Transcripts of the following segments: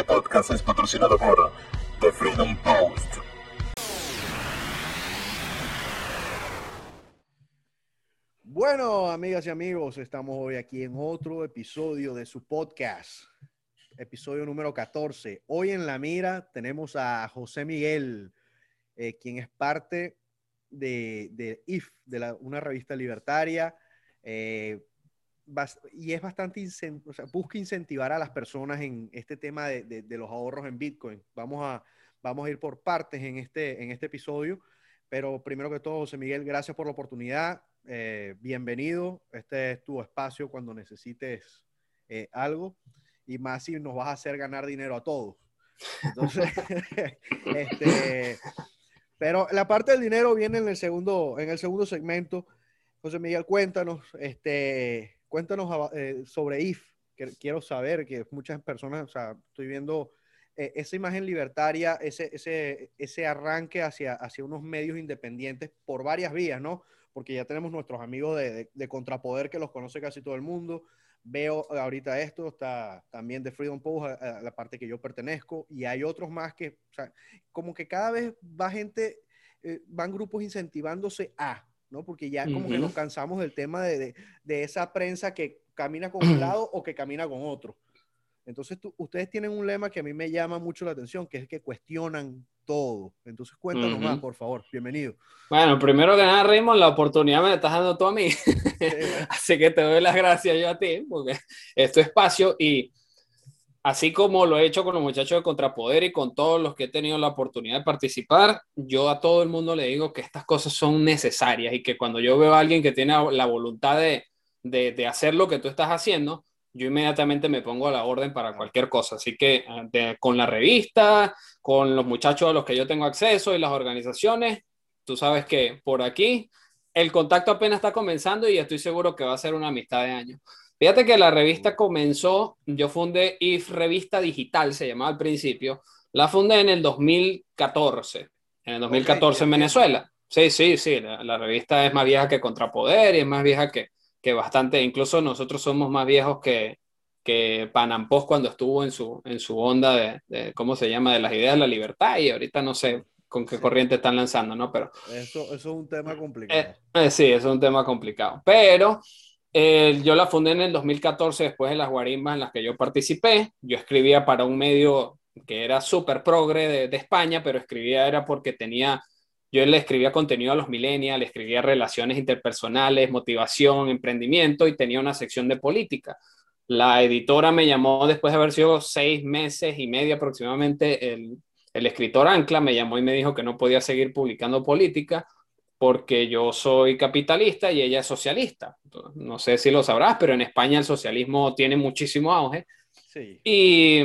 Este podcast es patrocinado por The Freedom Post. Bueno, amigas y amigos, estamos hoy aquí en otro episodio de su podcast, episodio número 14. Hoy en la mira tenemos a José Miguel, eh, quien es parte de, IF, de una revista libertaria. Eh, y es bastante, o sea, busca incentivar a las personas en este tema de, de, los ahorros en Bitcoin. Vamos a, vamos a ir por partes en este, en este episodio, pero primero que todo, José Miguel, gracias por la oportunidad. Eh, bienvenido. Este es tu espacio cuando necesites eh, algo y más si nos vas a hacer ganar dinero a todos. Entonces, este, pero la parte del dinero viene en el segundo, en el segundo segmento. José Miguel, cuéntanos, este, cuéntanos eh, sobre IF, quiero saber que muchas personas, o sea, estoy viendo eh, esa imagen libertaria, ese, ese, ese arranque hacia, hacia unos medios independientes por varias vías, ¿no? Porque ya tenemos nuestros amigos de, de, Contrapoder que los conoce casi todo el mundo. Veo ahorita esto, está también de Freedom Post, la parte que yo pertenezco, y hay otros más que, o sea, como que cada vez va gente, eh, van grupos incentivándose a, ¿no? Porque ya como que nos cansamos del tema de, de, esa prensa que camina con un lado o que camina con otro. Entonces, ustedes tienen un lema que a mí me llama mucho la atención, que es que cuestionan todo. Entonces, cuéntanos más, por favor. Bienvenido. Bueno, primero que nada, Raymond, la oportunidad me la estás dando tú a mí. Así que te doy las gracias yo a ti, porque es tu espacio y así como lo he hecho con los muchachos de Contrapoder y con todos los que he tenido la oportunidad de participar, yo a todo el mundo le digo que estas cosas son necesarias y que cuando yo veo a alguien que tiene la voluntad de, de, hacer lo que tú estás haciendo, yo inmediatamente me pongo a la orden para cualquier cosa. Así que con la revista, con los muchachos a los que yo tengo acceso y las organizaciones, tú sabes que por aquí el contacto apenas está comenzando y estoy seguro que va a ser una amistad de años. Fíjate que la revista comenzó, yo fundé IF Revista Digital, se llamaba al principio, la fundé en el 2014, en el 2014 en Venezuela. Sí, sí, sí, la, revista es más vieja que Contrapoder y es más vieja que, que bastante, incluso nosotros somos más viejos que, que Panampos cuando estuvo en su, en su onda de, ¿cómo se llama?, de las ideas de la libertad y ahorita no sé con qué corriente están lanzando, ¿no? Pero... Eso, eso es un tema complicado. Eh, eh, sí, eso es un tema complicado, pero yo la fundé en el 2014 después de las guarimbas en las que yo participé. Yo escribía para un medio que era súper progre de, España, pero escribía era porque tenía, yo le escribía contenido a los millennials, le escribía relaciones interpersonales, motivación, emprendimiento y tenía una sección de política. La editora me llamó después de haber sido seis meses y medio aproximadamente, el, el escritor Ancla me llamó y me dijo que no podía seguir publicando política porque yo soy capitalista y ella es socialista. No sé si lo sabrás, pero en España el socialismo tiene muchísimo auge. Sí. Y,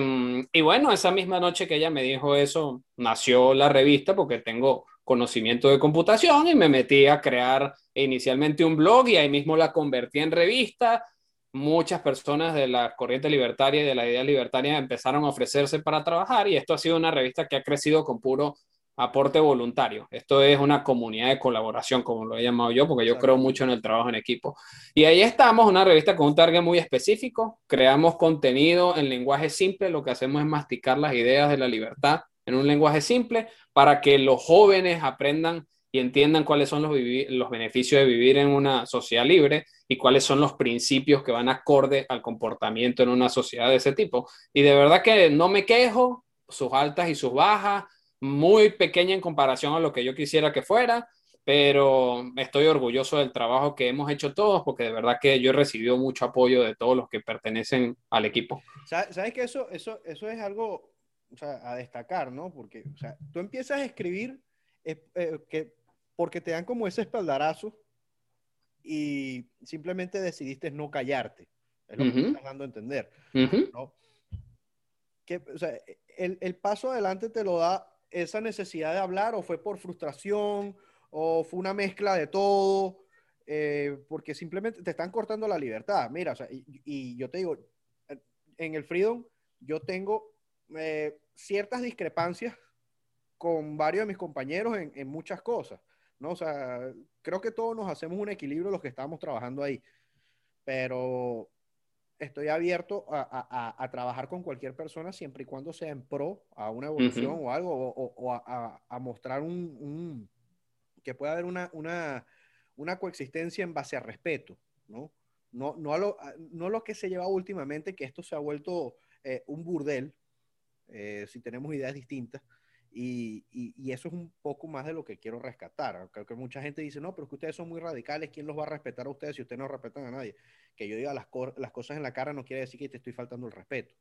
y, bueno, esa misma noche que ella me dijo eso, nació la revista porque tengo conocimiento de computación y me metí a crear inicialmente un blog y ahí mismo la convertí en revista. Muchas personas de la corriente libertaria y de la idea libertaria empezaron a ofrecerse para trabajar y esto ha sido una revista que ha crecido con puro aporte voluntario. Esto es una comunidad de colaboración, como lo he llamado yo, porque yo creo mucho en el trabajo en equipo. Y ahí estamos, una revista con un target muy específico. Creamos contenido en lenguaje simple. Lo que hacemos es masticar las ideas de la libertad en un lenguaje simple para que los jóvenes aprendan y entiendan cuáles son los, los beneficios de vivir en una sociedad libre y cuáles son los principios que van acorde al comportamiento en una sociedad de ese tipo. Y de verdad que no me quejo, sus altas y sus bajas, muy pequeña en comparación a lo que yo quisiera que fuera, pero estoy orgulloso del trabajo que hemos hecho todos, porque de verdad que yo he recibido mucho apoyo de todos los que pertenecen al equipo. ¿Sabes que eso, eso, eso es algo a destacar, ¿no? Porque o sea, tú empiezas a escribir eh, que, porque te dan como ese espaldarazo y simplemente decidiste no callarte. Es lo que estás dando a entender. que, o sea, el, el paso adelante te lo da esa necesidad de hablar o fue por frustración o fue una mezcla de todo? Eh, porque simplemente te están cortando la libertad. Mira, o sea, y, yo te digo, en el Freedom yo tengo eh, ciertas discrepancias con varios de mis compañeros en, en, muchas cosas, ¿no? O sea, creo que todos nos hacemos un equilibrio los que estamos trabajando ahí, pero estoy abierto a, a- a trabajar con cualquier persona siempre y cuando sea en pro a una evolución Ujú. o algo, o, o- o a, a- mostrar un, un- que pueda haber una, una, una coexistencia en base a respeto, ¿no? No, no, a lo, no lo que se lleva últimamente, que esto se ha vuelto eh, un burdel, eh, si tenemos ideas distintas, y, y- y eso es un poco más de lo que quiero rescatar. Creo que mucha gente dice, no, pero es que ustedes son muy radicales, ¿quién los va a respetar a ustedes si ustedes no respetan a nadie? Que yo diga las, co- las cosas en la cara no quiere decir que te estoy faltando el respeto.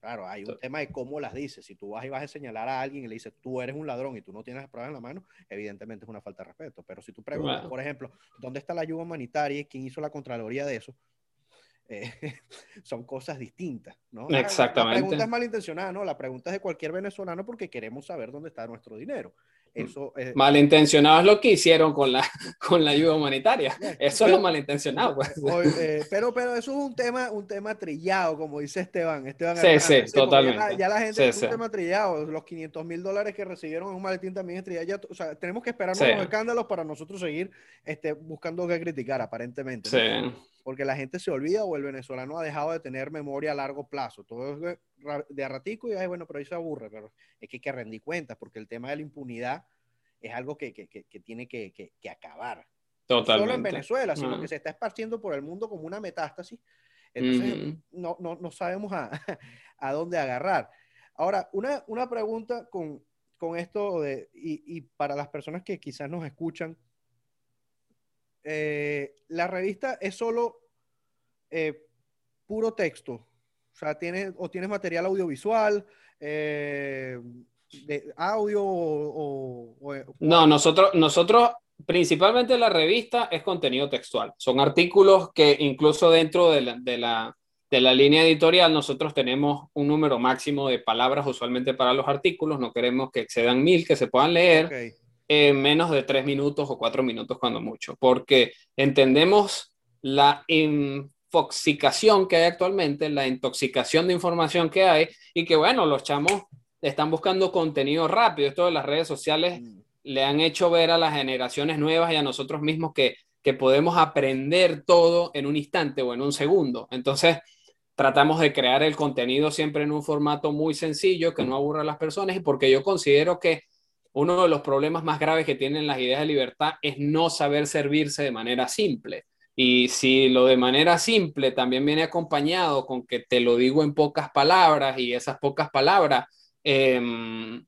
Claro, hay un tema de cómo las dices. Si tú vas y vas a señalar a alguien y le dices, tú eres un ladrón y tú no tienes las pruebas en la mano, evidentemente es una falta de respeto. Pero si tú preguntas, por ejemplo, ¿dónde está la ayuda humanitaria y quién hizo la Contraloría de eso? Eh, son cosas distintas, ¿no? La- La, Exactamente. pregunta es malintencionada, ¿no? La pregunta es de cualquier venezolano porque queremos saber dónde está nuestro dinero. Eso eh, Malintencionado es lo que hicieron con la, con la ayuda humanitaria. Eso es lo malintencionado. pues. Eh, pero, pero eso es un tema, un tema trillado, como dice Esteban. Esteban Sí, sí, porque Ya la, totalmente. ya la gente Sí, es un sí. tema trillado. Los 500 mil dólares que recibieron en un maletín también es trillado. Ya, o sea, tenemos que esperar Sí. los escándalos para nosotros seguir este, buscando qué criticar, aparentemente. ¿no? Sí. Porque la gente se olvida o el venezolano ha dejado de tener memoria a largo plazo. Todo es de, a ratico y, ay, bueno, pero ahí se aburre. Pero es que hay que rendir cuentas porque el tema de la impunidad es algo que, que- que- que tiene que, acabar no solo en Totalmente. Venezuela, sino que se está esparciendo por el mundo como una metástasis. Entonces, Ujú. no, no, no sabemos a, a dónde agarrar. Ahora, una, una pregunta con, con esto de, y, y para las personas que quizás nos escuchan, eh, la revista es solo eh, puro texto, o sea, tiene, o tienes material audiovisual, eh, de audio o... o- o- No, nosotros, nosotros, principalmente la revista es contenido textual. Son artículos que incluso dentro de la, de la, de la línea editorial nosotros tenemos un número máximo de palabras usualmente para los artículos. No queremos que excedan mil, que se puedan leer. En menos de tres minutos o cuatro minutos cuando mucho, porque entendemos la infoxicación que hay actualmente, la intoxicación de información que hay y que bueno, los chamos están buscando contenido rápido. Esto de las redes sociales Mm. le han hecho ver a las generaciones nuevas y a nosotros mismos que, que podemos aprender todo en un instante o en un segundo. Entonces, tratamos de crear el contenido siempre en un formato muy sencillo, que no aburra a las personas, y porque yo considero que uno de los problemas más graves que tienen las ideas de libertad es no saber servirse de manera simple. Y si lo de manera simple también viene acompañado con que te lo digo en pocas palabras y esas pocas palabras eh,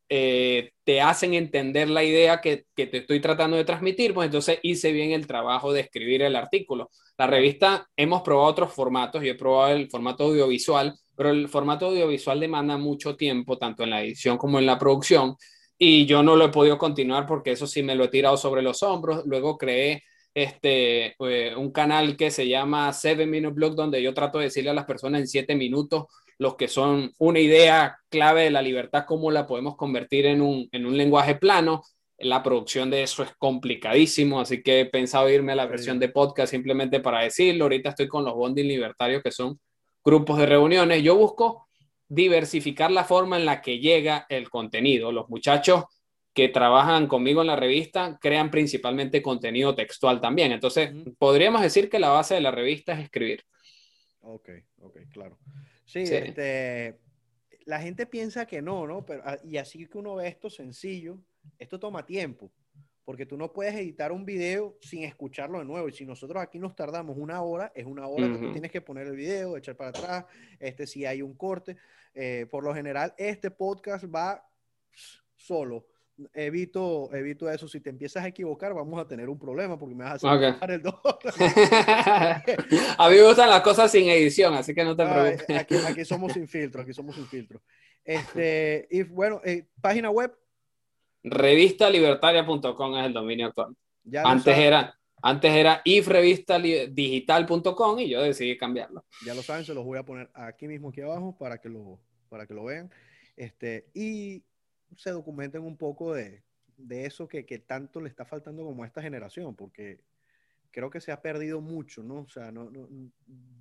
eh, te hacen entender la idea que, que, te estoy tratando de transmitir, pues entonces hice bien el trabajo de escribir el artículo. La revista, hemos probado otros formatos, yo he probado el formato audiovisual, pero el formato audiovisual demanda mucho tiempo, tanto en la edición como en la producción, y yo no lo he podido continuar porque eso sí me lo he tirado sobre los hombros. Luego creé este, eh, un canal que se llama Seven Minute Blog, donde yo trato de decirle a las personas en siete minutos los que son una idea clave de la libertad, cómo la podemos convertir en un, en un lenguaje plano. La producción de eso es complicadísimo, así que he pensado irme a la versión de podcast simplemente para decirlo. Ahorita estoy con los bonding libertarios, que son grupos de reuniones. Yo busco diversificar la forma en la que llega el contenido. Los muchachos que trabajan conmigo en la revista crean principalmente contenido textual también. Entonces, uh -huh. podríamos decir que la base de la revista es escribir. Ok, ok, claro. Sí, sí. Este, la gente piensa que no, ¿no? Pero, ah, y así que uno ve esto sencillo, esto toma tiempo, porque tú no puedes editar un video sin escucharlo de nuevo. Y si nosotros aquí nos tardamos una hora, es una hora uh -huh. que tú tienes que poner el video, echar para atrás, este, si hay un corte. Eh, por lo general, este podcast va solo. Evito, evito eso. Si te empiezas a equivocar, vamos a tener un problema porque me vas a hacer okay. el dos. a mí me gustan las cosas sin edición, así que no te preocupes. Aquí, aquí, somos sin filtro, aquí somos sin filtro. Este, y bueno, eh, página web. Revistalibertaria.com es el dominio actual. Ya antes era, antes era ifrevistadigital.com y yo decidí cambiarlo. Ya lo saben, se los voy a poner aquí mismo, aquí abajo, para que lo, para que lo vean. Este, y se documenten un poco de, de eso que, que, tanto le está faltando como a esta generación, porque creo que se ha perdido mucho, ¿no? O sea, no, no,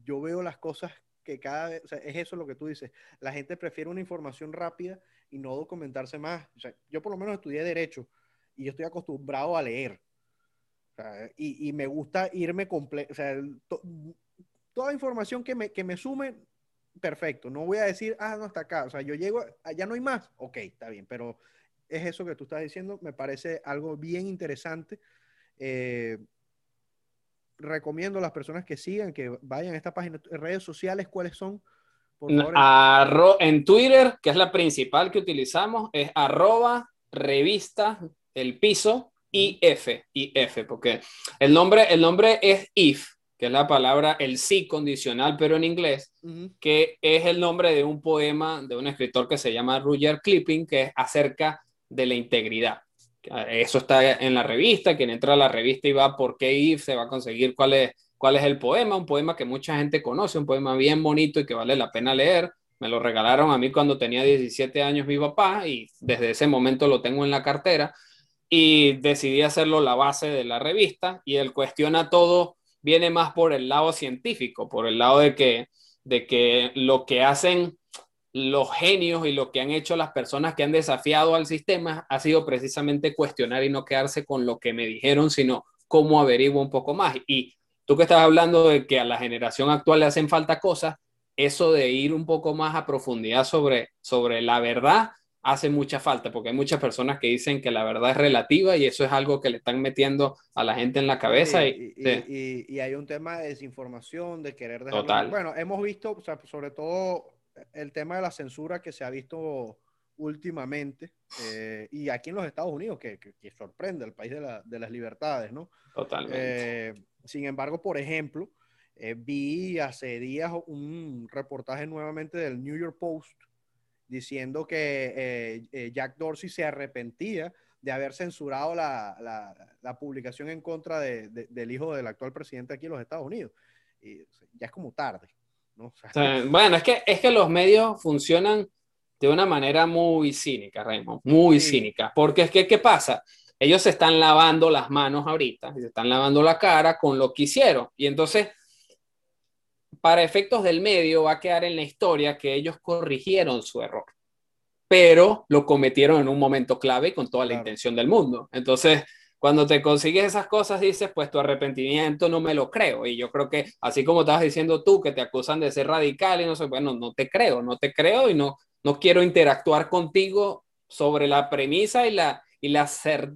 yo veo las cosas que cada vez, o sea, es eso lo que tú dices, la gente prefiere una información rápida y no documentarse más. Yo por lo menos estudié derecho y yo estoy acostumbrado a leer. Y, y, me gusta irme completo, toda información que me, que me sume, perfecto. No voy a decir, ah, no, está acá. O sea, yo llego, allá no hay más. Ok, está bien, pero es eso que tú estás diciendo. Me parece algo bien interesante. Eh, recomiendo a las personas que sigan, que vayan a esta página, redes sociales, ¿cuáles son? Por favor. Arro en Twitter, que es la principal que utilizamos, es arroba revista el piso IF, IF, porque el nombre, el nombre es if, que es la palabra el sí condicional, pero en inglés, uh -huh. que es el nombre de un poema de un escritor que se llama Rudyard Clipping, que es acerca de la integridad. Eso está en la revista, quien entra a la revista y va por qué if, se va a conseguir cuál es, cuál es el poema, un poema que mucha gente conoce, un poema bien bonito y que vale la pena leer. Me lo regalaron a mí cuando tenía 17 años mi papá y desde ese momento lo tengo en la cartera y decidí hacerlo la base de la revista y él cuestiona todo, viene más por el lado científico, por el lado de que, de que lo que hacen los genios y lo que han hecho las personas que han desafiado al sistema ha sido precisamente cuestionar y no quedarse con lo que me dijeron, sino cómo averiguo un poco más. Y tú que estás hablando de que a la generación actual le hacen falta cosas, eso de ir un poco más a profundidad sobre, sobre la verdad hace mucha falta, porque hay muchas personas que dicen que la verdad es relativa y eso es algo que le están metiendo a la gente en la cabeza. Y, y, sí. y, y hay un tema de desinformación, de querer dejar... Total. Bueno, hemos visto, o sea, sobre todo el tema de la censura que se ha visto últimamente, eh, y aquí en los Estados Unidos, que, que, que sorprende, el país de, la, de, las libertades, ¿no? Totalmente. Eh, sin embargo, por ejemplo, eh, vi hace días un reportaje nuevamente del New York Post diciendo que eh, Jack Dorsey se arrepentía de haber censurado la, la, la publicación en contra de, de, del hijo del actual presidente aquí en los Estados Unidos. Y ya es como tarde. ¿no? O sea, o sea, bueno, es que, es que los medios funcionan de una manera muy cínica, Raymond, muy sí. cínica. Porque es que, ¿qué pasa? Ellos se están lavando las manos ahorita, se están lavando la cara con lo que hicieron. Y entonces, para efectos del medio, va a quedar en la historia que ellos corrigieron su error, pero lo cometieron en un momento clave con toda la claro. intención del mundo. Entonces, cuando te consigues esas cosas, dices, pues tu arrepentimiento no me lo creo. Y yo creo que, así como estabas diciendo tú, que te acusan de ser radical y no sé, bueno, no te creo, no te creo y no, no quiero interactuar contigo sobre la premisa y la, y la, cer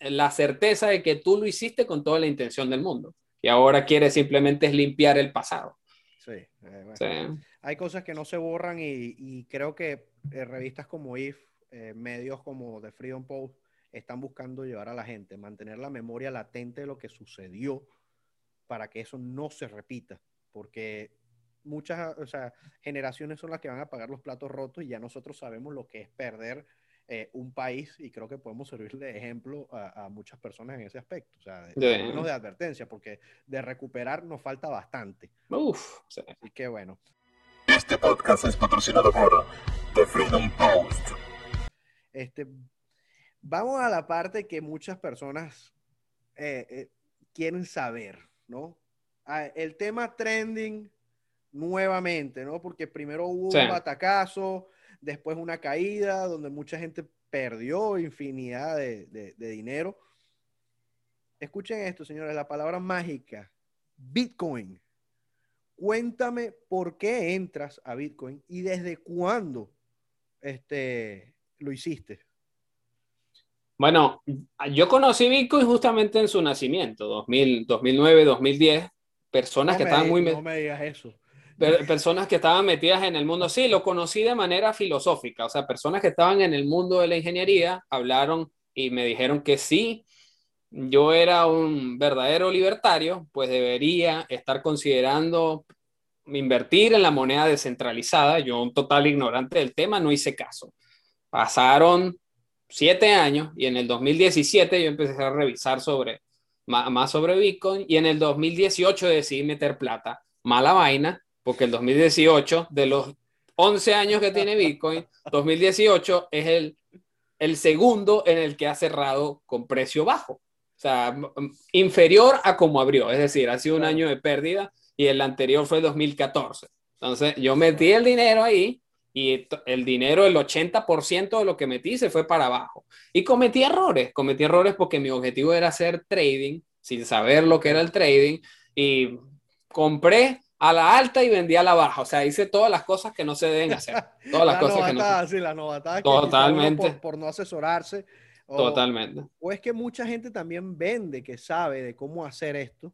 la certeza de que tú lo hiciste con toda la intención del mundo. Y ahora quieres simplemente es limpiar el pasado. Sí, eh, bueno. sí, Hay cosas que no se borran y, y creo que eh, revistas como IF, eh, medios como The Freedom Post, están buscando llevar a la gente, mantener la memoria latente de lo que sucedió para que eso no se repita. Porque muchas o sea, generaciones son las que van a pagar los platos rotos y ya nosotros sabemos lo que es perder eh, un país y creo que podemos servir de ejemplo a, a muchas personas en ese aspecto, o sea, de, de, de advertencia, porque de recuperar nos falta bastante. Uf, sí. Así que bueno. Este podcast es patrocinado por The Freedom Post. Este, vamos a la parte que muchas personas eh, eh, quieren saber, ¿no? Ah, el tema trending nuevamente, ¿no? Porque primero hubo sí. un batacazo, después una caída donde mucha gente perdió infinidad de, de, de, dinero. Escuchen esto, señores, la palabra mágica, Bitcoin. Cuéntame por qué entras a Bitcoin y desde cuándo este, lo hiciste. Bueno, yo conocí Bitcoin justamente en su nacimiento, 2000, 2009, 2010. Personas no que estaban muy... No me digas eso personas que estaban metidas en el mundo, sí, lo conocí de manera filosófica, o sea, personas que estaban en el mundo de la ingeniería hablaron y me dijeron que sí, yo era un verdadero libertario, pues debería estar considerando invertir en la moneda descentralizada. Yo, un total ignorante del tema, no hice caso. Pasaron siete años y en el 2017 yo empecé a revisar sobre, más sobre Bitcoin y en el 2018 decidí meter plata. Mala vaina, porque el 2018, de los 11 años que tiene Bitcoin, 2018 es el, el segundo en el que ha cerrado con precio bajo. O sea, inferior a como abrió. Es decir, ha sido un año de pérdida y el anterior fue 2014. Entonces, yo metí el dinero ahí y el dinero, el 80% de lo que metí se fue para abajo. Y cometí errores. Cometí errores porque mi objetivo era hacer trading sin saber lo que era el trading y compré a la alta y vendí a la baja. O sea, hice todas las cosas que no se deben hacer. Todas las la cosas que no novatada, sí, la novatada Totalmente. por, por no asesorarse. o- Totalmente. O es que mucha gente también vende que sabe de cómo hacer esto.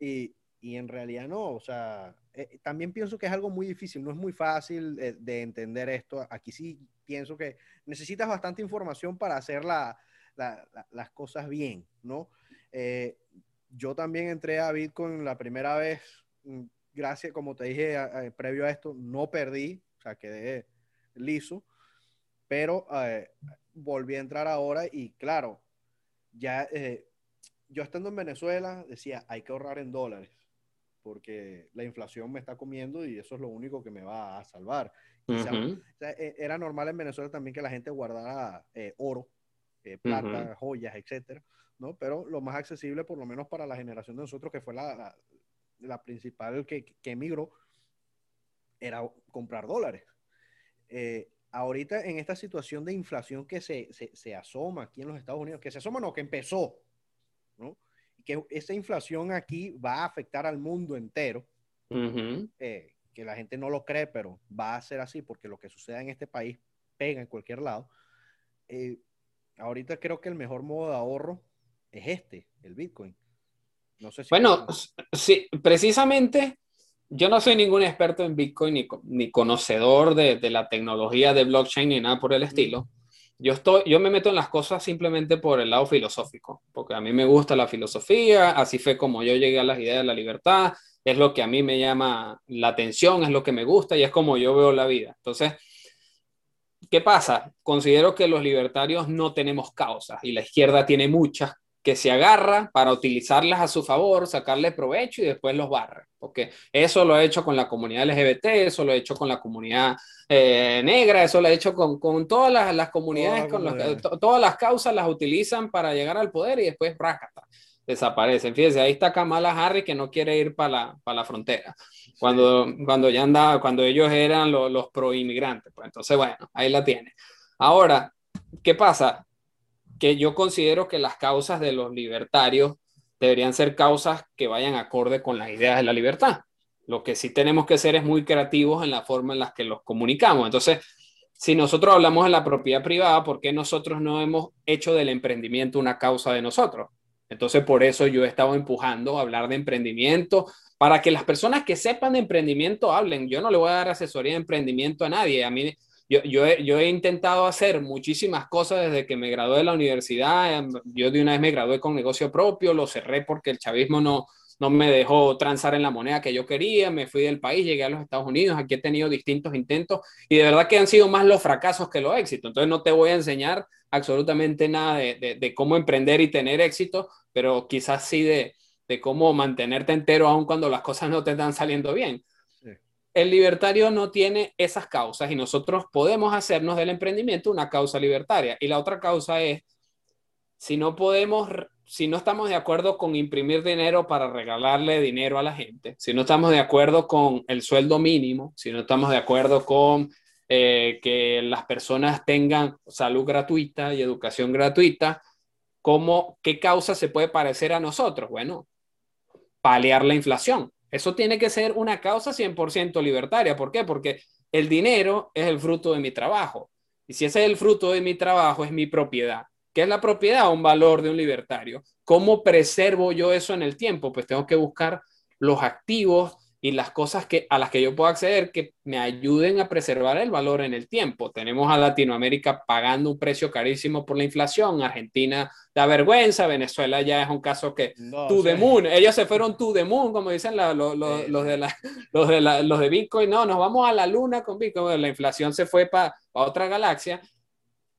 y, y en realidad no. O sea, eh, también pienso que es algo muy difícil. No es muy fácil eh, de entender esto. Aquí sí pienso que necesitas bastante información para hacer la- la- la- las cosas bien, ¿no? Eh, yo también entré a Bitcoin la primera vez, gracias, como te dije a- a- previo a esto, no perdí, o sea, quedé liso, pero eh, volví a entrar ahora y claro, ya eh, yo estando en Venezuela decía, hay que ahorrar en dólares, porque la inflación me está comiendo y eso es lo único que me va a salvar. O sea, e- era normal en Venezuela también que la gente guardara eh, oro, plata, joyas, etcétera, ¿no? Pero lo más accesible, por lo menos para la generación de nosotros, que fue la, la, la principal que, que emigró, era comprar dólares. Eh, ahorita en esta situación de inflación que se, se, se asoma aquí en los Estados Unidos, que se asoma no, que empezó, ¿no? Y que esa inflación aquí va a afectar al mundo entero eh, que la gente no lo cree, pero va a ser así porque lo que suceda en este país pega en cualquier lado. Eh, ahorita creo que el mejor modo de ahorro es este, el Bitcoin. No sé si Bueno, sí, precisamente yo no soy ningún experto en Bitcoin ni, ni conocedor de, de la tecnología de blockchain ni nada por el estilo. Yo, estoy, yo me meto en las cosas simplemente por el lado filosófico, porque a mí me gusta la filosofía, así fue como yo llegué a las ideas de la libertad, es lo que a mí me llama la atención, es lo que me gusta y es como yo veo la vida. Entonces, ¿qué pasa? Considero que los libertarios no tenemos causas y la izquierda tiene muchas que se agarra para utilizarlas a su favor, sacarle provecho y después los barra. Porque eso lo he hecho con la comunidad LGBT, eso lo he hecho con la comunidad eh, negra, eso lo he hecho con, con todas las, las comunidades, con to- todas las causas las utilizan para llegar al poder y después rácata, desaparecen. Fíjense, ahí está Kamala Harris que no quiere ir para la, para la frontera cuando, cuando ya andaba, cuando ellos eran lo- los pro inmigrantes. Pues entonces, bueno, ahí la tiene. Ahora, ¿qué pasa? Que yo considero que las causas de los libertarios deberían ser causas que vayan acorde con las ideas de la libertad. Lo que sí tenemos que ser es muy creativos en la forma en la que los comunicamos. Entonces, si nosotros hablamos de la propiedad privada, ¿por qué nosotros no hemos hecho del emprendimiento una causa de nosotros? Entonces, por eso yo he estado empujando a hablar de emprendimiento, para que las personas que sepan de emprendimiento hablen. Yo no le voy a dar asesoría de emprendimiento a nadie. A mí, yo, yo, he, yo he intentado hacer muchísimas cosas desde que me gradué de la universidad. Em, Yo de una vez me gradué con negocio propio, lo cerré porque el chavismo no, no me dejó transar en la moneda que yo quería, me fui del país, llegué a los Estados Unidos, aquí he tenido distintos intentos y de verdad que han sido más los fracasos que los éxitos. Entonces no te voy a enseñar absolutamente nada de, de, de cómo emprender y tener éxito, pero quizás sí de, de cómo mantenerte entero aun cuando las cosas no te están saliendo bien. El libertario no tiene esas causas y nosotros podemos hacernos del emprendimiento una causa libertaria. Y la otra causa es, si no podemos, si no estamos de acuerdo con imprimir dinero para regalarle dinero a la gente, si no estamos de acuerdo con el sueldo mínimo, si no estamos de acuerdo con eh, que las personas tengan salud gratuita y educación gratuita, ¿cómo, ¿qué causa se puede parecer a nosotros? Bueno, paliar la inflación. Eso tiene que ser una causa 100% libertaria. ¿Por qué? Porque el dinero es el fruto de mi trabajo. Y si ese es el fruto de mi trabajo, es mi propiedad. ¿Qué es la propiedad? Un valor de un libertario. ¿Cómo preservo yo eso en el tiempo? Pues tengo que buscar los activos y las cosas que, a las que yo puedo acceder que me ayuden a preservar el valor en el tiempo. Tenemos a Latinoamérica pagando un precio carísimo por la inflación, Argentina da vergüenza, Venezuela ya es un caso que No, the moon, ellos se fueron to the moon, como dicen la- lo- lo- Sí, los, de la, los, de la- los de Bitcoin, no, nos vamos a la luna con Bitcoin, la inflación se fue para otra galaxia.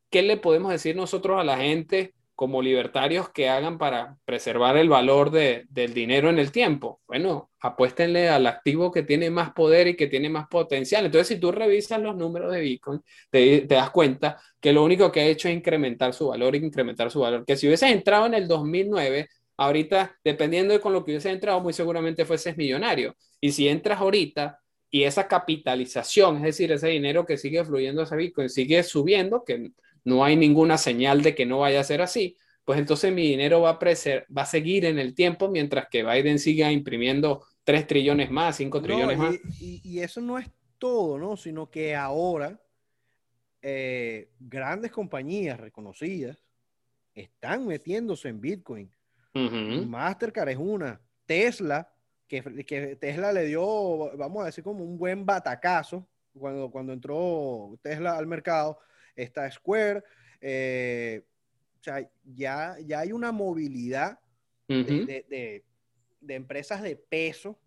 ¿Qué le podemos decir nosotros a la gente como libertarios que hagan para preservar el valor de- del dinero en el tiempo? Bueno, apuéstenle al activo que tiene más poder y que tiene más potencial. Entonces, si tú revisas los números de Bitcoin, te, te das cuenta que lo único que ha hecho es incrementar su valor, incrementar su valor. Que si hubieses entrado en el 2009, ahorita, dependiendo de con lo que hubieses entrado, muy seguramente fueses millonario. Y si entras ahorita y esa capitalización, es decir, ese dinero que sigue fluyendo hacia Bitcoin, sigue subiendo, que no hay ninguna señal de que no vaya a ser así, pues entonces mi dinero va a, preser va a seguir en el tiempo mientras que Biden siga imprimiendo 3 trillones más, 5 No, trillones y, más. y- y eso no es todo, ¿no? Sino que ahora eh, grandes compañías reconocidas están metiéndose en Bitcoin. Ujú. Mastercard es una. Tesla, que, que Tesla le dio, vamos a decir, como un buen batacazo cuando, cuando entró Tesla al mercado. Está Square. eh, o sea, ya, ya hay una movilidad de, Ujú. de- de- de empresas de peso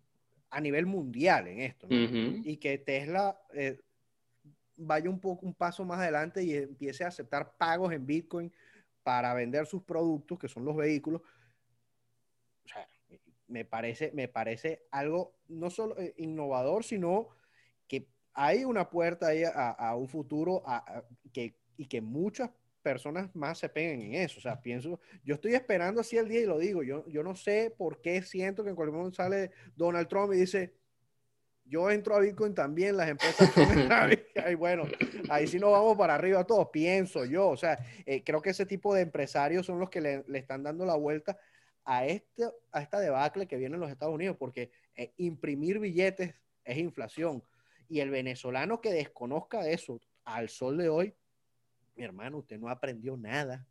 a nivel mundial en esto. ¿no? Ujú. Y que Tesla eh, vaya un poco un paso más adelante y empiece a aceptar pagos en Bitcoin para vender sus productos, que son los vehículos. O sea, me parece, me parece algo no solo eh, innovador, sino hay una puerta ahí a, a un futuro a- a- que, y que muchas personas más se peguen en eso. O sea, pienso, yo estoy esperando así el día y lo digo, yo, yo no sé por qué siento que en cualquier momento sale Donald Trump y dice, yo entro a Bitcoin también, las empresas... entran a Bitcoin". Ay, bueno, ahí sí nos vamos para arriba todos, pienso yo. O sea, eh, creo que ese tipo de empresarios son los que le, le están dando la vuelta a, este, a esta debacle que viene en los Estados Unidos, porque eh, imprimir billetes es inflación. Y el venezolano que desconozca eso al sol de hoy, mi hermano, usted no aprendió nada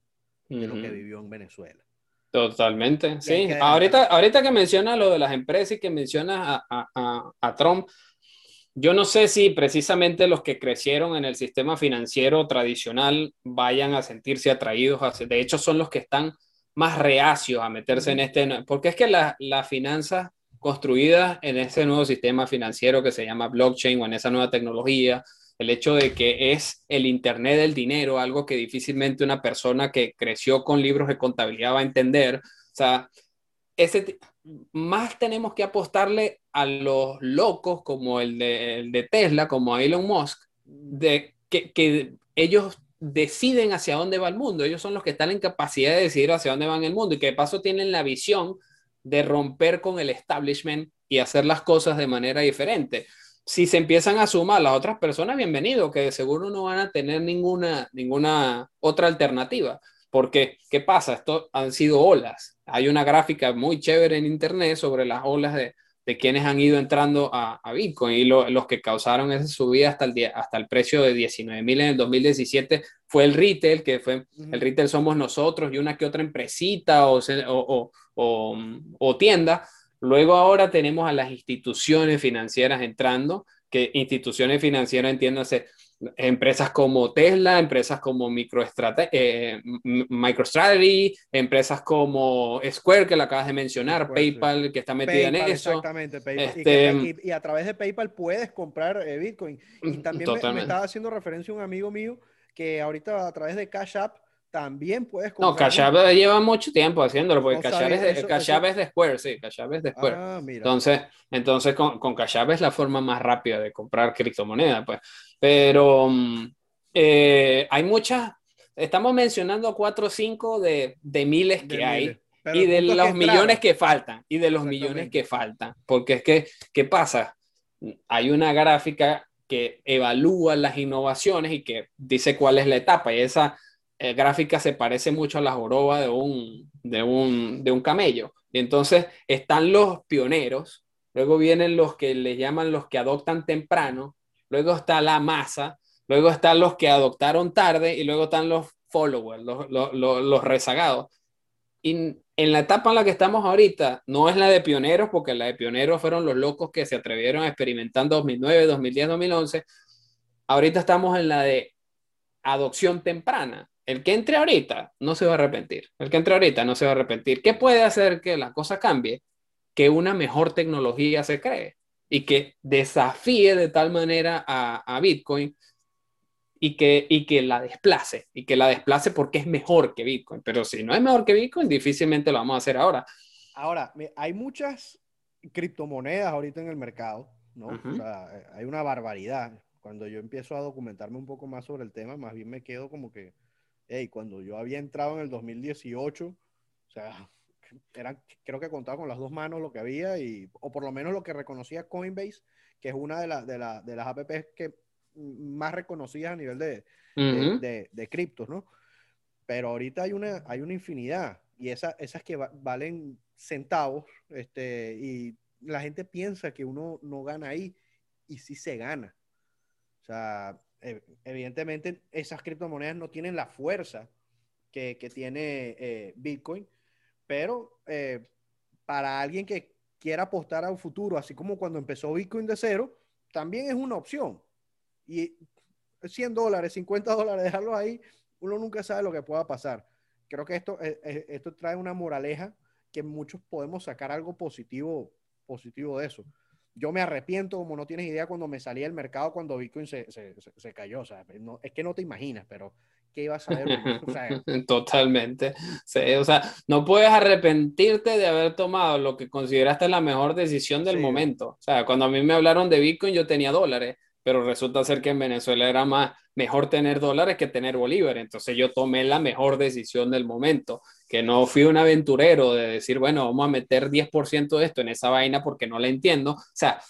de lo que vivió en Venezuela. Totalmente, sí. que. Ahorita, ahorita que mencionas lo de las empresas y que mencionas a, a- a- Trump, yo no sé si precisamente los que crecieron en el sistema financiero tradicional vayan a sentirse atraídos, hacia- de hecho son los que están más reacios a meterse en este, porque es que la- las finanzas construidas en ese nuevo sistema financiero que se llama blockchain o en esa nueva tecnología, el hecho de que es el Internet del dinero, algo que difícilmente una persona que creció con libros de contabilidad va a entender. O sea, ese, más tenemos que apostarle a los locos como el de, Tesla, como Elon Musk, de que, que ellos deciden hacia dónde va el mundo. Ellos son los que están en capacidad de decidir hacia dónde va el mundo y que de paso tienen la visión de romper con el establishment y hacer las cosas de manera diferente si se empiezan a sumar las otras personas, bienvenido, que de seguro no van a tener ninguna, ninguna otra alternativa. Porque, ¿qué pasa? Esto han sido olas. Hay una gráfica muy chévere en internet sobre las olas de, de quienes han ido entrando a, a Bitcoin y lo, los que causaron esa subida hasta el, día, hasta el precio de 19 mil en el 2017 fue el retail, que fue el retail somos nosotros y una que otra empresita o, se- o, o, o, o tienda. Luego ahora tenemos a las instituciones financieras entrando, que instituciones financieras entiéndase empresas como Tesla, empresas como MicroStrate- eh, MicroStrategy, empresas como Square, que la acabas de mencionar, sí. PayPal, que está metida PayPal, en eso. Exactamente, PayPal. Y, Este, que- y- y a través de PayPal puedes comprar eh, Bitcoin. Y también me- estaba haciendo referencia un amigo mío que ahorita a través de Cash App también puedes No, comprar. Cash App lleva mucho tiempo haciéndolo, porque No Cash App es de, eso- Cash eso- App es de Square, sí, Cash App es de Square. Ah, mira. Entonces, entonces con, con Cash App es la forma más rápida de comprar criptomonedas, pues. Pero mm, eh, hay muchas, estamos mencionando cuatro o cinco de, de miles que De hay. miles. Pero y de los millones que faltan, y de los millones que faltan, porque es que, ¿qué pasa? Hay una gráfica que evalúa las innovaciones y que dice cuál es la etapa, y esa eh, gráfica se parece mucho a la joroba de un, de un, de un camello. Y entonces están los pioneros, luego vienen los que le llaman los que adoptan temprano, luego está la masa, luego están los que adoptaron tarde y luego están los followers, los, los, los, los rezagados. Y en la etapa en la que estamos ahorita, no es la de pioneros, porque la de pioneros fueron los locos que se atrevieron a experimentar en 2009, 2010, 2011. Ahorita estamos en la de adopción temprana. El que entre ahorita no se va a arrepentir. El que entre ahorita no se va a arrepentir. ¿Qué puede hacer que la cosa cambie? Que una mejor tecnología se cree y que desafíe de tal manera a, a Bitcoin y que, y que la desplace, y que la desplace porque es mejor que Bitcoin. Pero si no es mejor que Bitcoin, difícilmente lo vamos a hacer ahora. Ahora, hay muchas criptomonedas ahorita en el mercado, ¿no? Ujú. O sea, hay una barbaridad. Cuando yo empiezo a documentarme un poco más sobre el tema, más bien me quedo como que, hey, cuando yo había entrado en el 2018, o sea, eran, creo que contaba con las dos manos lo que había, y, o por lo menos lo que reconocía Coinbase, que es una de, las de, la- de las apps que más reconocidas a nivel de, de, Ujú. de- de criptos, ¿no? Pero ahorita hay una, hay una infinidad y esa- esas que va- valen centavos este, y la gente piensa que uno no gana ahí y sí se gana. O sea, evidentemente esas criptomonedas no tienen la fuerza que, que tiene eh, Bitcoin, pero eh, para alguien que quiera apostar a un futuro, así como cuando empezó Bitcoin de cero, también es una opción. Y 100 dólares, 50 dólares, dejarlos ahí, uno nunca sabe lo que pueda pasar. Creo que esto, eh, eh, esto trae una moraleja que muchos podemos sacar algo positivo, positivo de eso. Yo me arrepiento, como no tienes idea, cuando me salí del mercado cuando Bitcoin se, se, se- se cayó. O sea, no, es que no te imaginas, pero ¿qué iba a uno? O sea, Totalmente. Sí, o sea, no puedes arrepentirte de haber tomado lo que consideraste la mejor decisión del Sí. momento. O sea, cuando a mí me hablaron de Bitcoin, yo tenía dólares, pero resulta ser que en Venezuela era más mejor tener dólares que tener bolívares. Entonces yo tomé la mejor decisión del momento, que no fui un aventurero de decir, bueno, vamos a meter 10% de esto en esa vaina porque no la entiendo. O sea,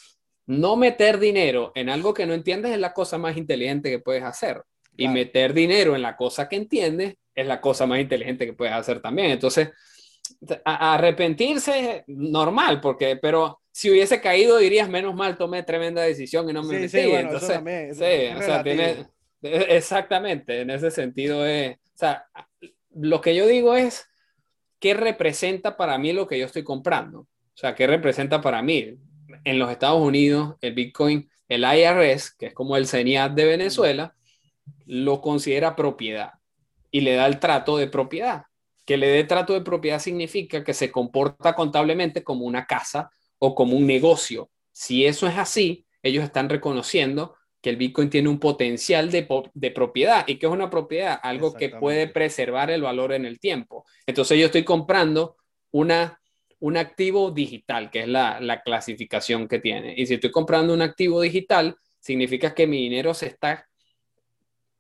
no meter dinero en algo que no entiendes es la cosa más inteligente que puedes hacer. Y Claro. meter dinero en la cosa que entiendes es la cosa más inteligente que puedes hacer también. Entonces, a- arrepentirse, normal, porque, pero si hubiese caído dirías, menos mal, tomé tremenda decisión y no me Sí, metí. sí, bueno, eso Entonces, también, sí, es o sea, relativo. tiene, exactamente, en ese sentido es, o sea, lo que yo digo es, ¿qué representa para mí lo que yo estoy comprando? O sea, ¿qué representa para mí? En los Estados Unidos, el Bitcoin, el IRS, que es como el CENIAT de Venezuela, lo considera propiedad y le da el trato de propiedad. Que le dé trato de propiedad significa que se comporta contablemente como una casa o como un negocio. Si eso es así, ellos están reconociendo que el Bitcoin tiene un potencial de, de propiedad. ¿Y que es una propiedad? Algo que puede preservar el valor en el tiempo. Entonces yo estoy comprando una, un activo digital, que es la, la clasificación que tiene. Y si estoy comprando un activo digital, significa que mi dinero se está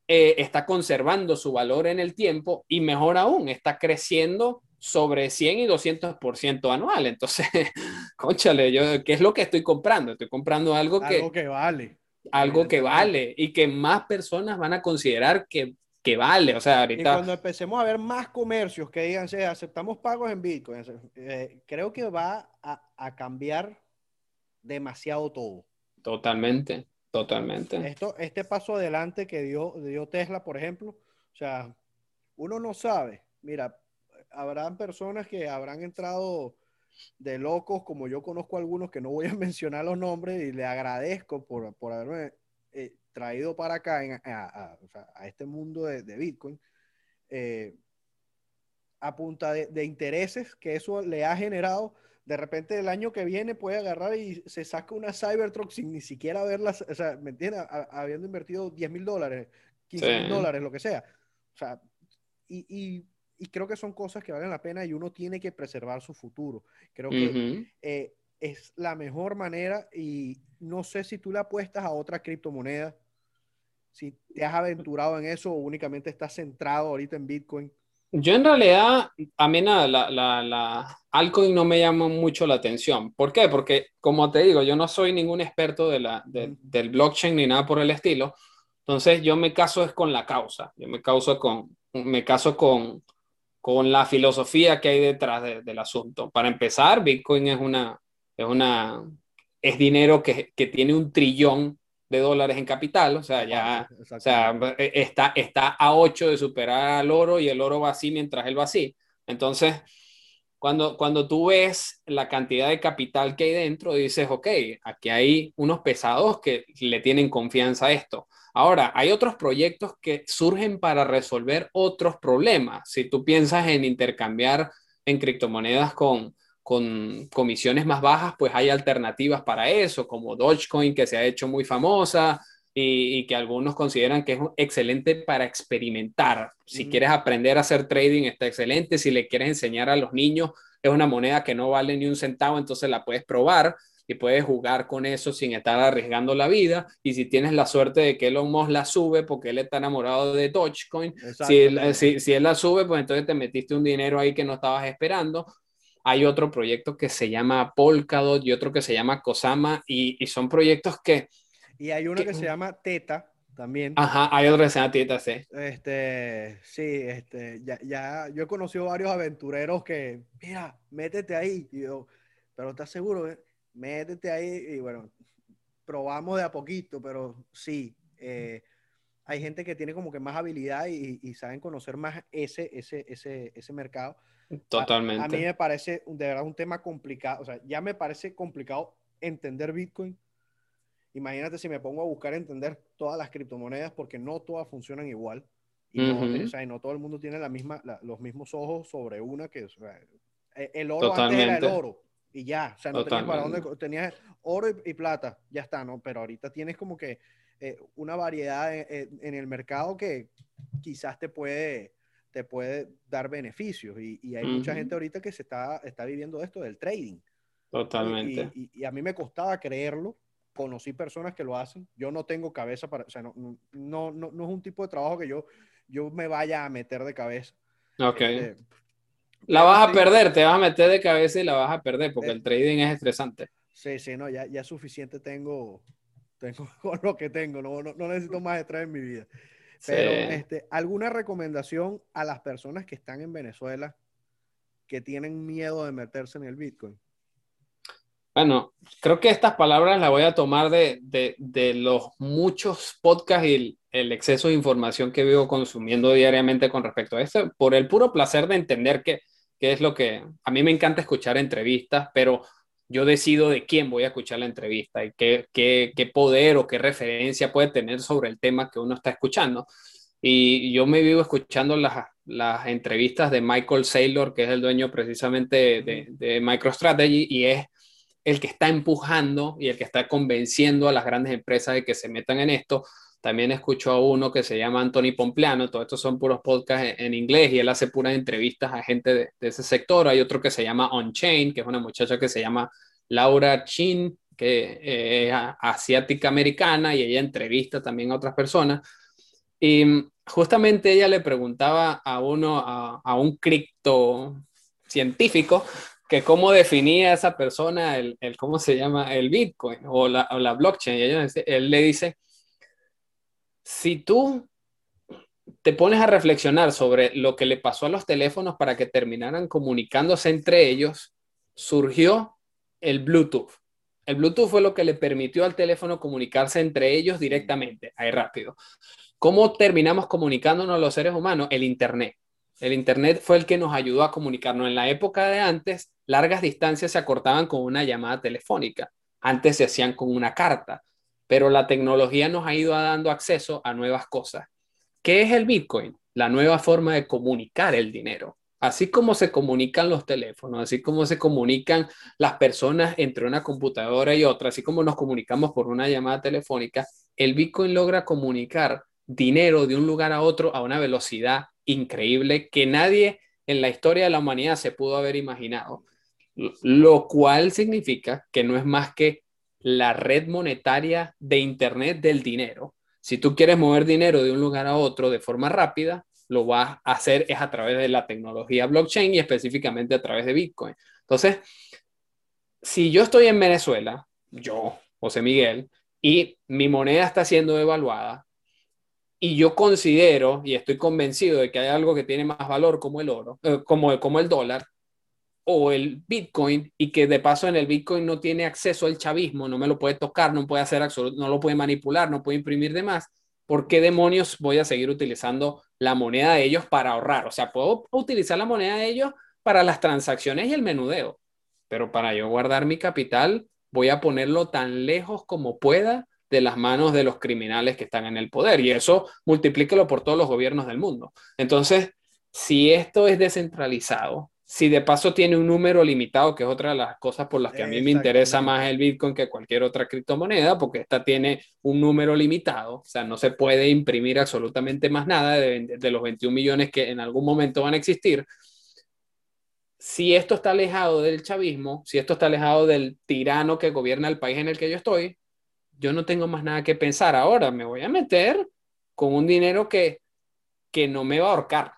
eh, está conservando su valor en el tiempo y mejor aún, está creciendo sobre 100 y 200% anual. Entonces, conchale, yo, ¿qué es lo que estoy comprando? Estoy comprando algo que, algo que vale. Algo que vale y que más personas van a considerar que, que vale. O sea, Y ahorita... cuando empecemos a ver más comercios que digan, "Sí, aceptamos pagos en Bitcoin, eh, creo que va a, a cambiar demasiado todo. Totalmente, totalmente. Esto, este paso adelante que dio, dio Tesla, por ejemplo, o sea, uno no sabe. Mira, habrán personas que habrán entrado de locos, como yo conozco algunos que no voy a mencionar los nombres y le agradezco por, por haberme eh, traído para acá en- a, este mundo de, de Bitcoin, eh, a punta de, de intereses que eso le ha generado. De repente el año que viene puede agarrar y se saca una Cybertruck sin ni siquiera verla, o sea, ¿me entiendes? Habiendo invertido 10 mil dólares, 15 mil Sí. dólares, lo que sea. O sea, y, y- y creo que son cosas que valen la pena y uno tiene que preservar su futuro. Creo que Ujú. eh, es la mejor manera y no sé si tú le apuestas a otra criptomoneda, si te has aventurado en eso o únicamente estás centrado ahorita en Bitcoin. Yo en realidad, a mí nada, la, la, la altcoin no me llama mucho la atención. ¿Por qué? Porque, como te digo, yo no soy ningún experto de la, de- Ujú. del blockchain ni nada por el estilo. Entonces, yo me caso es con la causa. Yo me caso con, me caso con, con la filosofía que hay detrás de- del asunto. Para empezar, Bitcoin es una, es una, es dinero que, que tiene un trillón de dólares en capital. O sea, ya, o sea, eh, está, está a 8 de superar al oro y el oro va así mientras él va así. Entonces, cuando, cuando tú ves la cantidad de capital que hay dentro, dices, ok, aquí hay unos pesados que le tienen confianza a esto. Ahora, hay otros proyectos que surgen para resolver otros problemas. Si tú piensas en intercambiar en criptomonedas con, con comisiones más bajas, pues hay alternativas para eso, como Dogecoin, que se ha hecho muy famosa, y, y que algunos consideran que es excelente para experimentar. Si Mm. quieres aprender a hacer trading, está excelente. Si le quieres enseñar a los niños, es una moneda que no vale ni un centavo, entonces la puedes probar y puedes jugar con eso sin estar arriesgando la vida. Y si tienes la suerte de que Elon Musk la sube porque él está enamorado de Dogecoin, si él, si, si él la sube, pues entonces te metiste un dinero ahí que no estabas esperando. Hay otro proyecto que se llama Polkadot y otro que se llama Kosama y, y son proyectos que, Y hay uno que se llama Teta también. ajá, hay otro que se llama Tita, sí. Este, sí, este, ya, ya, yo he conocido varios aventureros que, mira, métete ahí. Y yo, pero ¿estás seguro? Métete ahí y bueno, probamos de a poquito, pero sí, eh, hay gente que tiene como que más habilidad y, y saben conocer más ese, ese, ese, ese mercado. Totalmente. A, mí me parece de verdad un tema complicado, o sea, ya me parece complicado entender Bitcoin. Imagínate si me pongo a buscar entender todas las criptomonedas porque no todas funcionan igual. Y, no, o sea, y no todo el mundo tiene la misma, la, los mismos ojos sobre una que o sea, e, el oro Totalmente. antes era el oro y ya, o sea, no tenías para dónde, tenías oro y, y, plata, ya está, ¿no? Pero ahorita tienes como que eh, una variedad en, en, el mercado que quizás te puede, te puede dar beneficios y, y hay uh -huh. mucha gente ahorita que se está, está viviendo esto del trading. Totalmente. Y, y, a mí me costaba creerlo, conocí personas que lo hacen, yo no tengo cabeza para, o sea, no, no, no, no es un tipo de trabajo que yo, yo me vaya a meter de cabeza. Ok. Este, la vas a perder, te vas a meter de cabeza y la vas a perder porque eh, el trading es estresante. Sí, sí, no, ya, ya suficiente tengo, tengo con lo que tengo, no, no, no necesito más estrés en mi vida. Pero, sí. este, ¿alguna recomendación a las personas que están en Venezuela que tienen miedo de meterse en el Bitcoin? Bueno, creo que estas palabras las voy a tomar de, de, de los muchos podcasts y el, el, exceso de información que vivo consumiendo diariamente con respecto a esto, por el puro placer de entender qué es lo que a mí me encanta escuchar entrevistas, pero yo decido de quién voy a escuchar la entrevista y qué, qué, qué poder o qué referencia puede tener sobre el tema que uno está escuchando. Y yo me vivo escuchando las, las entrevistas de Michael Saylor, que es el dueño precisamente de, de MicroStrategy, y es el que está empujando y el que está convenciendo a las grandes empresas de que se metan en esto. También escucho a uno que se llama Anthony Pompleano, todos estos son puros podcasts en, inglés y él hace puras entrevistas a gente de, ese sector. Hay otro que se llama On Chain, que es una muchacha que se llama Laura Chin, que es asiática americana y ella entrevista también a otras personas. Y justamente ella le preguntaba a uno, a, a un cripto científico, que cómo definía esa persona el, el, ¿cómo se llama? El Bitcoin o la, o la blockchain. Y ella, él le dice, si tú te pones a reflexionar sobre lo que le pasó a los teléfonos para que terminaran comunicándose entre ellos, surgió el Bluetooth. El Bluetooth fue lo que le permitió al teléfono comunicarse entre ellos directamente, ahí rápido. ¿Cómo terminamos comunicándonos los seres humanos? El Internet. El Internet fue el que nos ayudó a comunicarnos. En la época de antes, largas distancias se acortaban con una llamada telefónica. Antes se hacían con una carta. Pero la tecnología nos ha ido dando acceso a nuevas cosas. ¿Qué es el Bitcoin? La nueva forma de comunicar el dinero. Así como se comunican los teléfonos, así como se comunican las personas entre una computadora y otra, así como nos comunicamos por una llamada telefónica, el Bitcoin logra comunicar dinero de un lugar a otro a una velocidad increíble que nadie en la historia de la humanidad se pudo haber imaginado. Lo cual significa que no es más que la red monetaria de Internet del dinero. Si tú quieres mover dinero de un lugar a otro de forma rápida, lo vas a hacer es a través de la tecnología blockchain y específicamente a través de Bitcoin. Entonces, si yo estoy en Venezuela, yo, José Miguel, y mi moneda está siendo evaluada, y yo considero y estoy convencido de que hay algo que tiene más valor como el oro, eh, como, como el dólar o el Bitcoin y que de paso en el Bitcoin no tiene acceso al chavismo, no me lo puede tocar, no puede hacer absoluto, no lo puede manipular, no puede imprimir de más. ¿Por qué demonios voy a seguir utilizando la moneda de ellos para ahorrar? O sea, puedo utilizar la moneda de ellos para las transacciones y el menudeo, pero para yo guardar mi capital voy a ponerlo tan lejos como pueda de las manos de los criminales que están en el poder. Y eso multiplíquelo por todos los gobiernos del mundo. Entonces, si esto es descentralizado, si de paso tiene un número limitado, que es otra de las cosas por las que a mí me interesa más el Bitcoin que cualquier otra criptomoneda, porque esta tiene un número limitado, o sea, no se puede imprimir absolutamente más nada de, de los 21 millones que en algún momento van a existir. Si esto está alejado del chavismo, si esto está alejado del tirano que gobierna el país en el que yo estoy, yo no tengo más nada que pensar. Ahora me voy a meter con un dinero que, que no me va a ahorcar,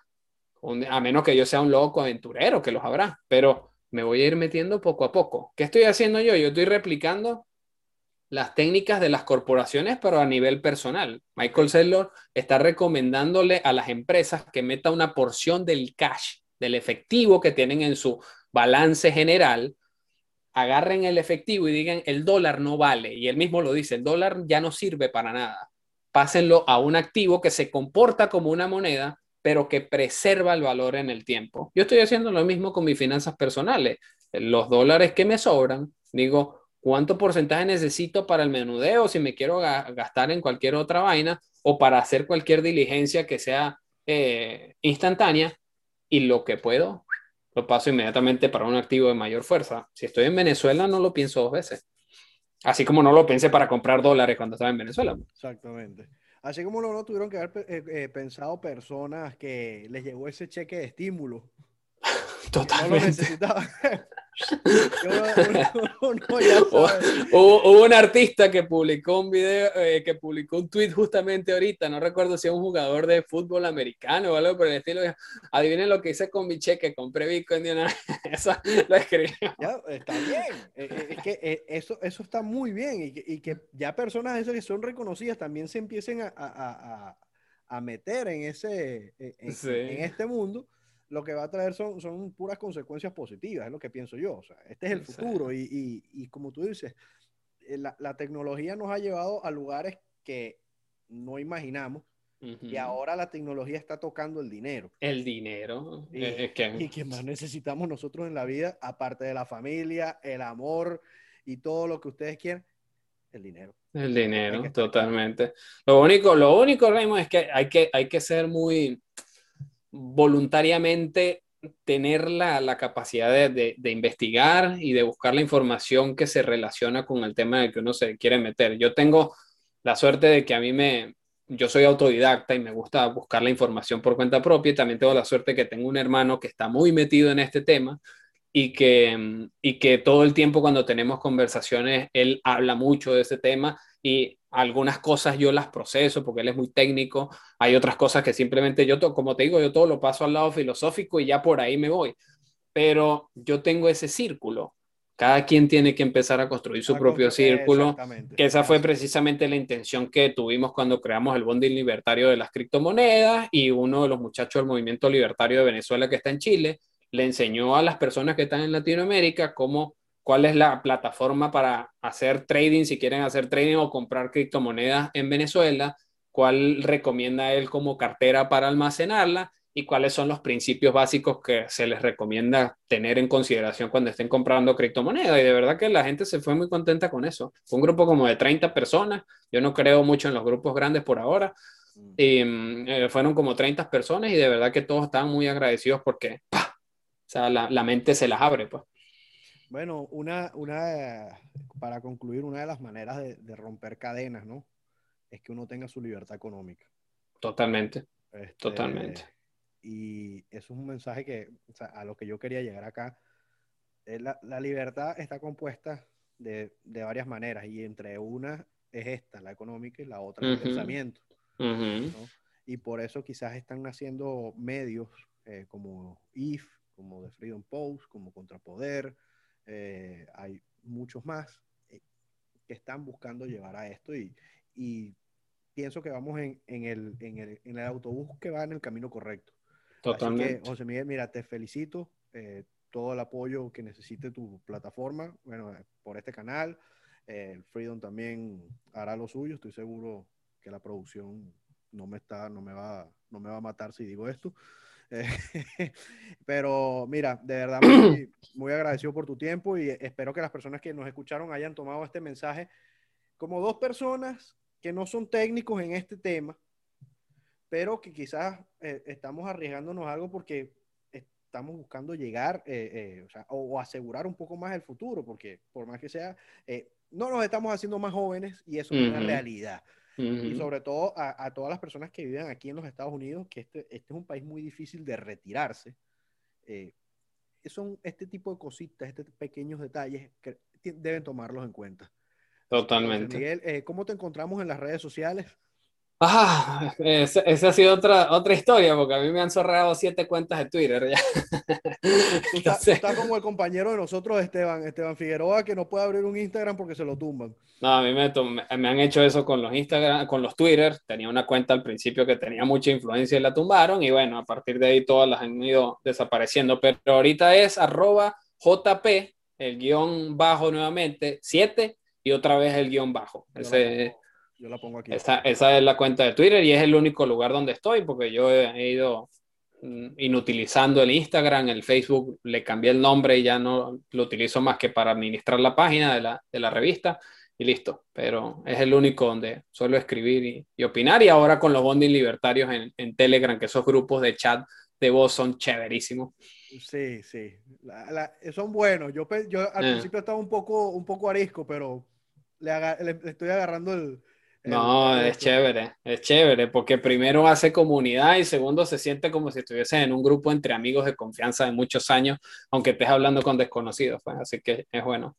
a menos que yo sea un loco aventurero, que los habrá, pero me voy a ir metiendo poco a poco. ¿Qué estoy haciendo yo? Yo estoy replicando las técnicas de las corporaciones, pero a nivel personal. Michael Saylor está recomendándole a las empresas que meta una porción del cash, del efectivo que tienen en su balance general, agarren el efectivo y digan, el dólar no vale. Y él mismo lo dice, el dólar ya no sirve para nada. Pásenlo a un activo que se comporta como una moneda, pero que preserva el valor en el tiempo. Yo estoy haciendo lo mismo con mis finanzas personales. Los dólares que me sobran, digo, ¿cuánto porcentaje necesito para el menudeo si me quiero gastar en cualquier otra vaina o para hacer cualquier diligencia que sea eh, instantánea? Y lo que puedo, lo paso inmediatamente para un activo de mayor fuerza. Si estoy en Venezuela, no lo pienso dos veces. Así como no lo pensé para comprar dólares cuando estaba en Venezuela. Exactamente. Así como no, tuvieron que haber eh, eh, pensado personas que les llegó ese cheque de estímulo. Totalmente. Hubo un artista que publicó un video, eh, que publicó un tweet justamente ahorita, no recuerdo si es un jugador de fútbol americano o algo por el estilo. Adivinen lo que hice con mi cheque, compré Bitcoin de una Eso lo escribió. Ya, está bien. Es que eso, eso está muy bien y que, y que ya personas esas que son reconocidas también se empiecen a, a, a, meter en, ese, en, en este mundo lo que va a traer son, son puras consecuencias positivas, es lo que pienso yo. O sea, este es el futuro y, y, y, como tú dices, eh, la, la, tecnología nos ha llevado a lugares que no imaginamos y ahora la tecnología está tocando el dinero. El dinero. Y, es que... y que más necesitamos nosotros en la vida, aparte de la familia, el amor y todo lo que ustedes quieren, el dinero. El dinero, totalmente. Lo único, lo único, Raymond, es que hay que, hay que ser muy voluntariamente tener la, la capacidad de, de, investigar y de buscar la información que se relaciona con el tema en el que uno se quiere meter. Yo tengo la suerte de que a mí me, yo soy autodidacta y me gusta buscar la información por cuenta propia también tengo la suerte de que tengo un hermano que está muy metido en este tema y que, y que todo el tiempo cuando tenemos conversaciones, él habla mucho de ese tema y algunas cosas yo las proceso porque él es muy técnico, hay otras cosas que simplemente yo, como te digo, yo todo lo paso al lado filosófico y ya por ahí me voy, pero yo tengo ese círculo. Cada quien tiene que empezar a construir su propio círculo, que esa fue precisamente la intención que tuvimos cuando creamos el bonding libertario de las criptomonedas y uno de los muchachos del movimiento libertario de Venezuela que está en Chile le enseñó a las personas que están en Latinoamérica cómo cuál es la plataforma para hacer trading, si quieren hacer trading o comprar criptomonedas en Venezuela, cuál recomienda él como cartera para almacenarla y cuáles son los principios básicos que se les recomienda tener en consideración cuando estén comprando criptomonedas. Y de verdad que la gente se fue muy contenta con eso. Fue un grupo como de 30 personas. Yo no creo mucho en los grupos grandes por ahora. Mm. Y eh, fueron como 30 personas y de verdad que todos estaban muy agradecidos porque o sea, la, la mente se las abre. Pues. Bueno, una, una, para concluir, una de las maneras de, de, romper cadenas, ¿no? Es que uno tenga su libertad económica. Totalmente. Este, totalmente. Y eso es un mensaje que, o sea, a lo que yo quería llegar acá. La, la libertad está compuesta de, de, varias maneras y entre una es esta, la económica, y la otra uh -huh. el pensamiento. Uh -huh. ¿no? Y por eso quizás están naciendo medios eh, como IF, como The Freedom Post, como Contrapoder, eh, hay muchos más eh, que están buscando llevar a esto y, y pienso que vamos en, en, el, en, el, en, el, autobús que va en el camino correcto. Totalmente. Así que, José Miguel, mira, te felicito. Eh, todo el apoyo que necesite tu plataforma, bueno, eh, por este canal. Eh, Freedom también hará lo suyo. Estoy seguro que la producción no me está, no me va, no me va a matar si digo esto. Pero mira, de verdad muy, muy, agradecido por tu tiempo y espero que las personas que nos escucharon hayan tomado este mensaje como dos personas que no son técnicos en este tema, pero que quizás eh, estamos arriesgándonos algo porque estamos buscando llegar eh, eh, o, sea, o, o, asegurar un poco más el futuro, porque por más que sea, eh, no nos estamos haciendo más jóvenes y eso uh -huh. es una realidad. Uh -huh. Y sobre todo a, a, todas las personas que viven aquí en los Estados Unidos, que este, este es un país muy difícil de retirarse. Eh, son este tipo de cositas, estos pequeños detalles que deben tomarlos en cuenta. Totalmente. Miguel, eh, ¿cómo te encontramos en las redes sociales? Ah, esa, esa, ha sido otra, otra historia, porque a mí me han cerrado siete cuentas de Twitter ya. Tú estás, tú estás como el compañero de nosotros, Esteban, Esteban Figueroa, que no puede abrir un Instagram porque se lo tumban. No, a mí me, me han hecho eso con los Instagram, con los Twitter. Tenía una cuenta al principio que tenía mucha influencia y la tumbaron, y bueno, a partir de ahí todas las han ido desapareciendo. Pero ahorita es arroba JP el guion bajo nuevamente, 7 y otra vez el guion bajo. Ese, yo la pongo aquí. esa, esa es la cuenta de Twitter y es el único lugar donde estoy porque yo he, ido mm, inutilizando el Instagram, el Facebook, le cambié el nombre y ya no lo utilizo más que para administrar la página de la, de la revista y listo. Pero es el único donde suelo escribir y, y opinar y ahora con los bonding libertarios en, en Telegram, que esos grupos de chat de voz son chéverísimos. Sí, sí. La- la- son buenos. Yo, yo al Eh. principio estaba un poco, un poco arisco, pero le, aga- le- le estoy agarrando el. No, es chévere, es chévere, porque primero hace comunidad y segundo se siente como si estuviese en un grupo entre amigos de confianza de muchos años, aunque estés hablando con desconocidos, pues, así que es bueno.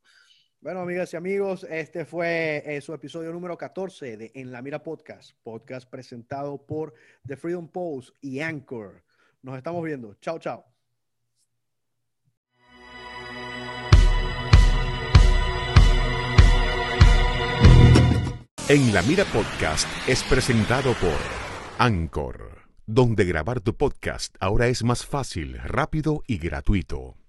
Bueno, amigas y amigos, este fue eh, su episodio número 14 de En la Mira Podcast, podcast presentado por The Freedom Post y Anchor. Nos estamos viendo. Chao, chao. En la Mira Podcast es presentado por Anchor, donde grabar tu podcast ahora es más fácil, rápido y gratuito.